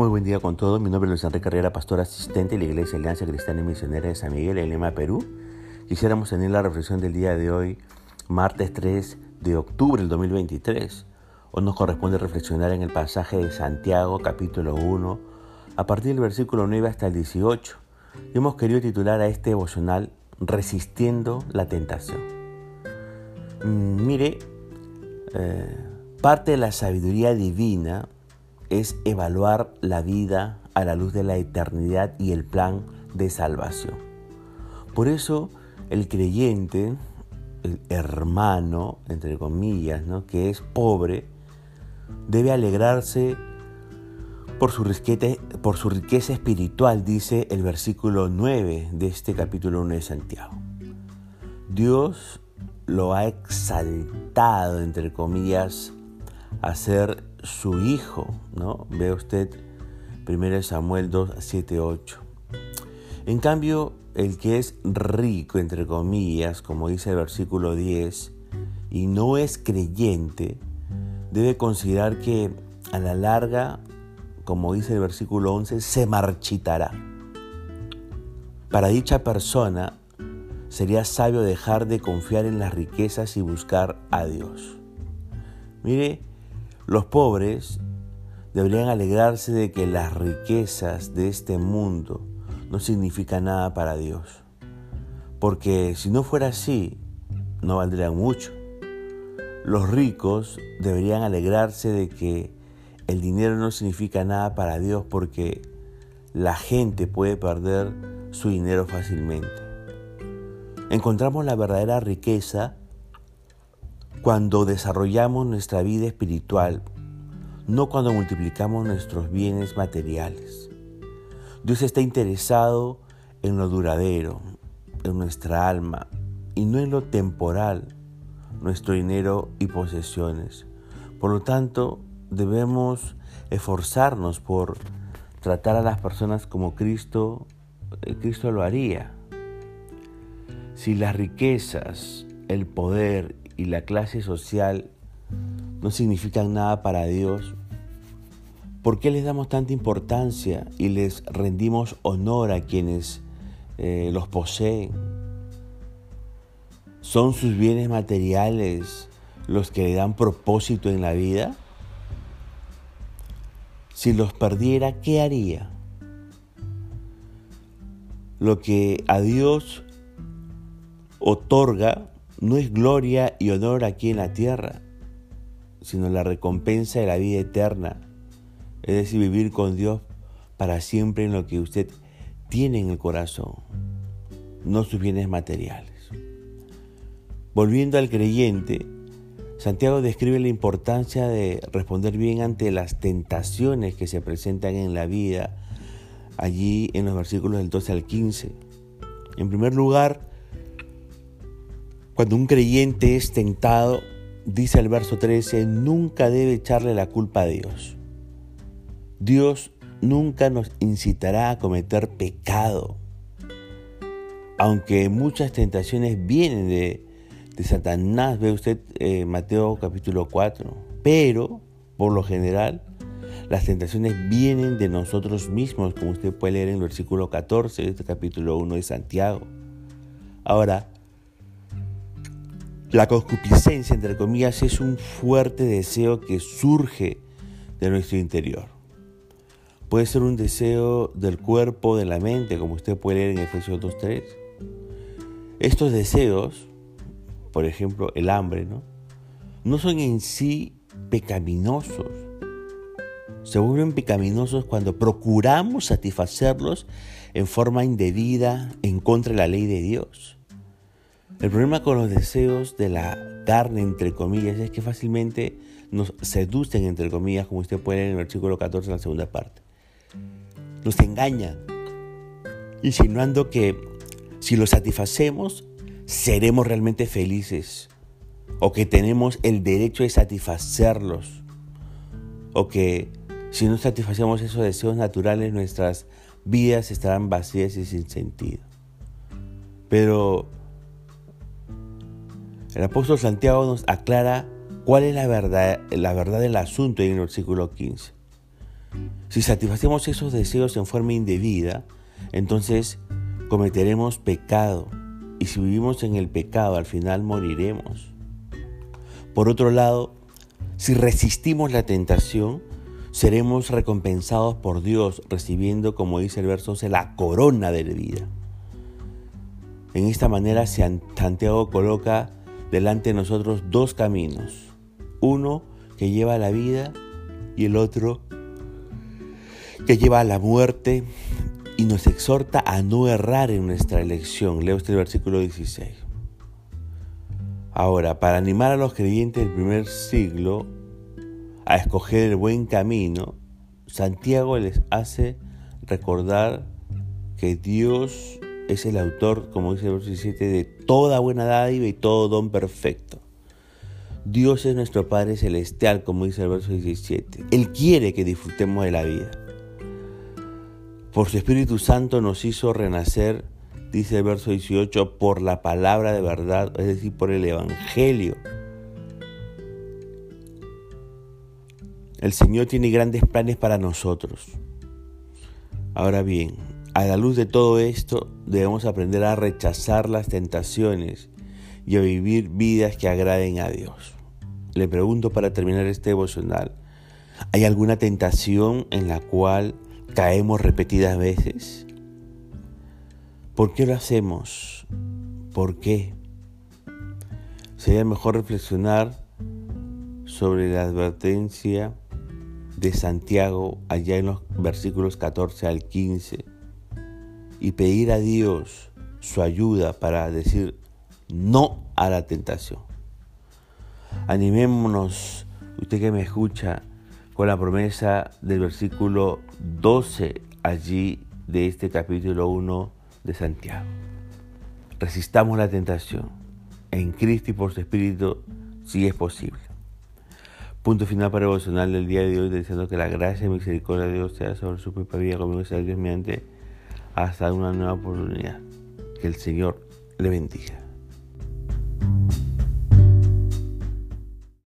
Muy buen día con todos. Mi nombre es Luis Enrique Carrera, pastor asistente de la Iglesia Alianza Cristiana y Misionera de San Miguel, en Lima, Perú. Quisiéramos tener la reflexión del día de hoy, martes 3 de octubre del 2023. Hoy nos corresponde reflexionar en el pasaje de Santiago, capítulo 1, a partir del versículo 9 hasta el 18. Y hemos querido titular a este devocional Resistiendo la tentación. Mm, mire, eh, parte de la sabiduría divina es evaluar la vida a la luz de la eternidad y el plan de salvación. Por eso el creyente, el hermano, entre comillas, ¿no? que es pobre, debe alegrarse por su, riqueza, por su riqueza espiritual, dice el versículo 9 de este capítulo 1 de Santiago. Dios lo ha exaltado, entre comillas, a ser su hijo, ¿no? Ve usted 1 Samuel 2, 7, 8. En cambio, el que es rico, entre comillas, como dice el versículo 10, y no es creyente, debe considerar que a la larga, como dice el versículo 11, se marchitará. Para dicha persona sería sabio dejar de confiar en las riquezas y buscar a Dios. Mire, los pobres deberían alegrarse de que las riquezas de este mundo no significan nada para Dios. Porque si no fuera así, no valdrían mucho. Los ricos deberían alegrarse de que el dinero no significa nada para Dios porque la gente puede perder su dinero fácilmente. Encontramos la verdadera riqueza cuando desarrollamos nuestra vida espiritual, no cuando multiplicamos nuestros bienes materiales. Dios está interesado en lo duradero, en nuestra alma, y no en lo temporal, nuestro dinero y posesiones. Por lo tanto, debemos esforzarnos por tratar a las personas como Cristo, eh, Cristo lo haría. Si las riquezas, el poder y la clase social no significan nada para Dios, ¿por qué les damos tanta importancia y les rendimos honor a quienes eh, los poseen? ¿Son sus bienes materiales los que le dan propósito en la vida? Si los perdiera, ¿qué haría? Lo que a Dios otorga no es gloria y honor aquí en la tierra, sino la recompensa de la vida eterna, es decir, vivir con Dios para siempre en lo que usted tiene en el corazón, no sus bienes materiales. Volviendo al creyente, Santiago describe la importancia de responder bien ante las tentaciones que se presentan en la vida, allí en los versículos del 12 al 15. En primer lugar, cuando un creyente es tentado, dice el verso 13, nunca debe echarle la culpa a Dios. Dios nunca nos incitará a cometer pecado. Aunque muchas tentaciones vienen de, Satanás, ve usted eh, Mateo capítulo 4, pero por lo general las tentaciones vienen de nosotros mismos, como usted puede leer en el versículo 14 de este capítulo 1 de Santiago. Ahora, la concupiscencia, entre comillas, es un fuerte deseo que surge de nuestro interior. Puede ser un deseo del cuerpo, de la mente, como usted puede leer en Efesios 2.3. Estos deseos, por ejemplo, el hambre, ¿no? no son en sí pecaminosos. Se vuelven pecaminosos cuando procuramos satisfacerlos en forma indebida en contra de la ley de Dios. El problema con los deseos de la carne, entre comillas, es que fácilmente nos seducen, entre comillas, como usted puede en el versículo 14, en la segunda parte. Nos engañan, insinuando que si los satisfacemos, seremos realmente felices, o que tenemos el derecho de satisfacerlos, o que si no satisfacemos esos deseos naturales, nuestras vidas estarán vacías y sin sentido. Pero el apóstol Santiago nos aclara cuál es la verdad, del asunto en el versículo 15. Si satisfacemos esos deseos en forma indebida, entonces cometeremos pecado. Y si vivimos en el pecado, al final moriremos. Por otro lado, si resistimos la tentación, seremos recompensados por Dios, recibiendo, como dice el verso 11, la corona de la vida. En esta manera Santiago coloca delante de nosotros dos caminos. Uno que lleva a la vida y el otro que lleva a la muerte y nos exhorta a no errar en nuestra elección. Leo este versículo 16. Ahora, para animar a los creyentes del primer siglo a escoger el buen camino, Santiago les hace recordar que Dios es el autor, como dice el verso 17, de toda buena dádiva y todo don perfecto. Dios es nuestro Padre Celestial, como dice el verso 17. Él quiere que disfrutemos de la vida. Por su Espíritu Santo nos hizo renacer, dice el verso 18, por la palabra de verdad, es decir, por el Evangelio. El Señor tiene grandes planes para nosotros. Ahora bien, a la luz de todo esto, debemos aprender a rechazar las tentaciones y a vivir vidas que agraden a Dios. Le pregunto para terminar este devocional, ¿hay alguna tentación en la cual caemos repetidas veces? ¿Por qué lo hacemos? ¿Por qué? Sería mejor reflexionar sobre la advertencia de Santiago allá en los versículos 14 al 15 y pedir a Dios su ayuda para decir no a la tentación. Animémonos, usted que me escucha, con la promesa del versículo 12 allí de este capítulo 1 de Santiago. Resistamos la tentación en Cristo y por su Espíritu si es posible. Punto final para el del día de hoy, deseando que la gracia y misericordia de Dios sea sobre su propia vida, conmigo sea Dios mediante hasta una nueva oportunidad. Que el Señor le bendiga.